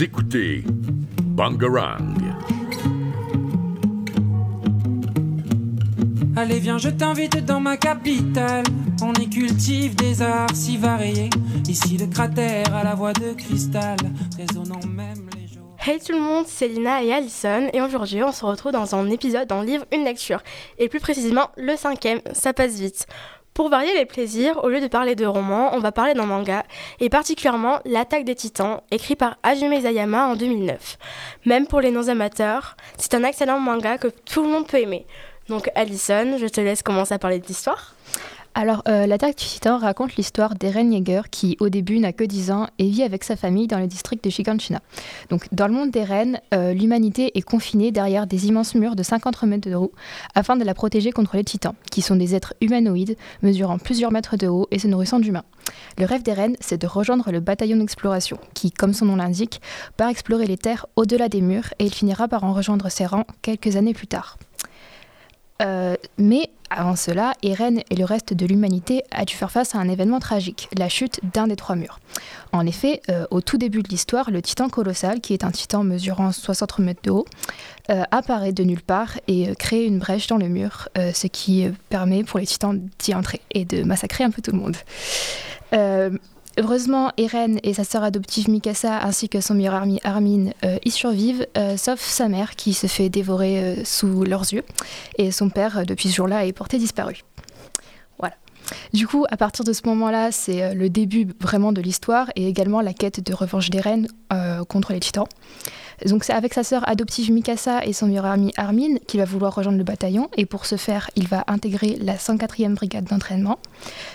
Vous écoutez Bangarang. Allez viens, je t'invite dans ma capitale. On y cultive des arts si variés. Ici le cratère à la voix de cristal, résonnant même les jours. Hey tout le monde, c'est Lina et Alison et aujourd'hui on se retrouve dans un épisode d'un livre, une lecture. Et plus précisément le cinquième, ça passe vite. Pour varier les plaisirs, au lieu de parler de romans, on va parler d'un manga, et particulièrement L'attaque des titans, écrit par Hajime Isayama en 2009. Même pour les non-amateurs, c'est un excellent manga que tout le monde peut aimer. Donc Alison, je te laisse commencer à parler de l'histoire. Alors, euh, l'attaque du titan raconte l'histoire d'Eren Yeager qui, au début, n'a que 10 ans et vit avec sa famille dans le district de Shiganshina. Donc, dans le monde d'Eren, euh, l'humanité est confinée derrière des immenses murs de 50 mètres de haut afin de la protéger contre les titans, qui sont des êtres humanoïdes mesurant plusieurs mètres de haut et se nourrissant d'humains. Le rêve d'Eren, c'est de rejoindre le bataillon d'exploration, qui, comme son nom l'indique, part explorer les terres au-delà des murs et il finira par en rejoindre ses rangs quelques années plus tard. Euh, mais avant cela, Eren et le reste de l'humanité a dû faire face à un événement tragique, la chute d'un des trois murs. En effet, euh, au tout début de l'histoire, le titan colossal, qui est un titan mesurant 60 mètres de haut, euh, apparaît de nulle part et crée une brèche dans le mur, ce qui permet pour les titans d'y entrer et de massacrer un peu tout le monde. Heureusement, Eren et sa sœur adoptive Mikasa ainsi que son meilleur ami Armin euh, y survivent, euh, sauf sa mère qui se fait dévorer euh, sous leurs yeux. Et son père, depuis ce jour-là, est porté disparu. Du coup, à partir de ce moment-là, c'est le début vraiment de l'histoire et également la quête de revanche d'Eren contre les titans. Donc c'est avec sa sœur adoptive Mikasa et son meilleur ami Armin qu'il va vouloir rejoindre le bataillon et pour ce faire, il va intégrer la 104e brigade d'entraînement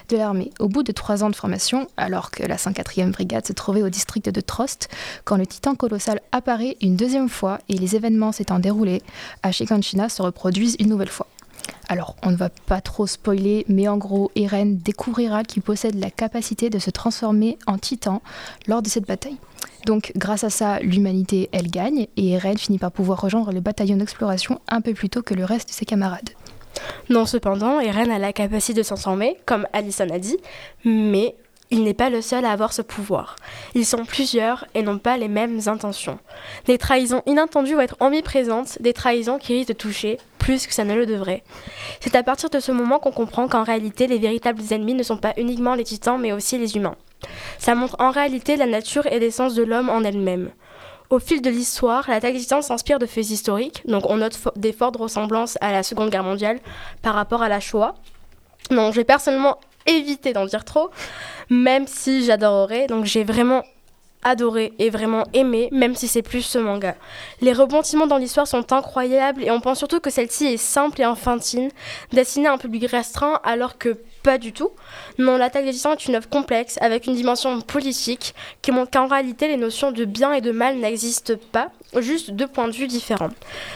de l'armée. Au bout de trois ans de formation, alors que la 104e brigade se trouvait au district de Trost, quand le titan colossal apparaît une deuxième fois et les événements s'étant déroulés, à se reproduisent une nouvelle fois. Alors, on ne va pas trop spoiler, mais en gros, Eren découvrira qu'il possède la capacité de se transformer en titan lors de cette bataille. Donc grâce à ça, l'humanité, elle gagne et Eren finit par pouvoir rejoindre le bataillon d'exploration un peu plus tôt que le reste de ses camarades. Non, cependant, Eren a la capacité de s'enfermer, comme Alison a dit, mais il n'est pas le seul à avoir ce pouvoir. Ils sont plusieurs et n'ont pas les mêmes intentions. Des trahisons inattendues vont être omniprésentes, des trahisons qui risquent de toucher plus que ça ne le devrait. C'est à partir de ce moment qu'on comprend qu'en réalité, les véritables ennemis ne sont pas uniquement les titans, mais aussi les humains. Ça montre en réalité la nature et l'essence de l'homme en elle-même. Au fil de l'histoire, l'attaque des titans s'inspire de faits historiques, donc on note des fortes ressemblances à la Seconde Guerre mondiale par rapport à la Shoah. Non, j'ai personnellement évité d'en dire trop, même si j'adorerais. Donc j'ai vraiment adoré et vraiment aimé, même si c'est plus ce manga. Les rebondissements dans l'histoire sont incroyables et on pense surtout que celle-ci est simple et enfantine, destinée à un public restreint alors que pas du tout. Non, l'attaque des titans est une œuvre complexe avec une dimension politique qui montre qu'en réalité les notions de bien et de mal n'existent pas, juste deux points de vue différents.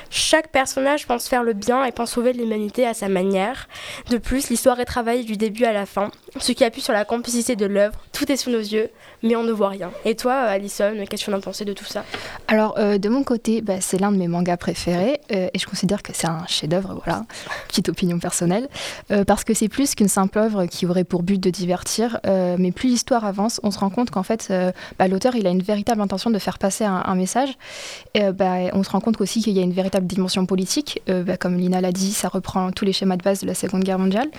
Chaque personnage pense faire le bien et pense sauver l'humanité à sa manière. De plus, l'histoire est travaillée du début à la fin, ce qui appuie sur la complicité de l'œuvre. Tout est sous nos yeux, mais on ne voit rien. Et toi, Alison, qu'est-ce que tu en pensé de tout ça? Alors, euh, de mon côté, bah, c'est l'un de mes mangas préférés euh, et je considère que c'est un chef-d'œuvre, voilà, petite opinion personnelle, euh, parce que c'est plus qu'une simple œuvre qui aurait pour but de divertir, euh, mais plus l'histoire avance, on se rend compte qu'en fait, euh, bah, l'auteur, il a une véritable intention de faire passer un, message. Et, bah, on se rend compte aussi qu'il y a une véritable dimension politique. Euh, bah, comme Lina l'a dit, ça reprend tous les schémas de base de la Seconde Guerre mondiale.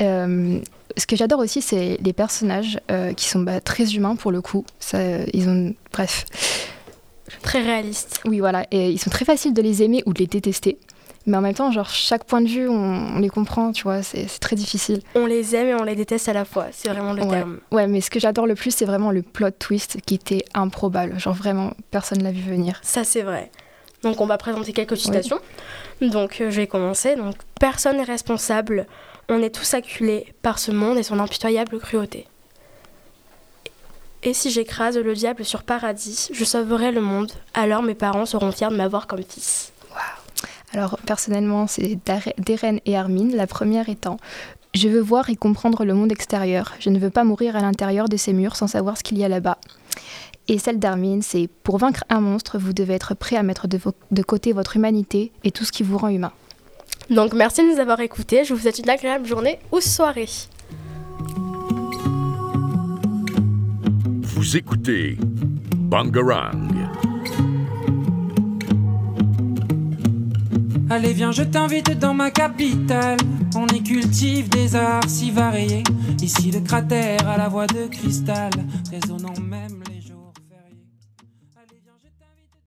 ce que j'adore aussi, c'est les personnages qui sont très humains pour le coup. Ça, ils ont, bref. Très réalistes. Oui, voilà. Et ils sont très faciles de les aimer ou de les détester mais en même temps, genre, chaque point de vue, on, les comprend, tu vois, c'est très difficile. On les aime et on les déteste à la fois, c'est vraiment le terme. Ouais, mais ce que j'adore le plus, c'est vraiment le plot twist qui était improbable. Genre, vraiment, personne ne l'a vu venir. Ça, c'est vrai. Donc, on va présenter quelques citations. Donc, euh, je vais commencer. Donc, personne n'est responsable. On est tous acculés par ce monde et son impitoyable cruauté. Et si j'écrase le diable sur paradis, je sauverai le monde. Alors mes parents seront fiers de m'avoir comme fils. Alors personnellement, c'est d'Eren et Armin. La première étant Je veux voir et comprendre le monde extérieur. Je ne veux pas mourir à l'intérieur de ces murs sans savoir ce qu'il y a là-bas. Et celle d'Armin, c'est Pour vaincre un monstre, vous devez être prêt à mettre de, de côté votre humanité et tout ce qui vous rend humain. Donc merci de nous avoir écoutés. Je vous souhaite une agréable journée ou soirée. Vous écoutez Bangarang. Allez viens je t'invite dans ma capitale. On y cultive des arts si variés. Ici le cratère à la voix de cristal. Résonnant même les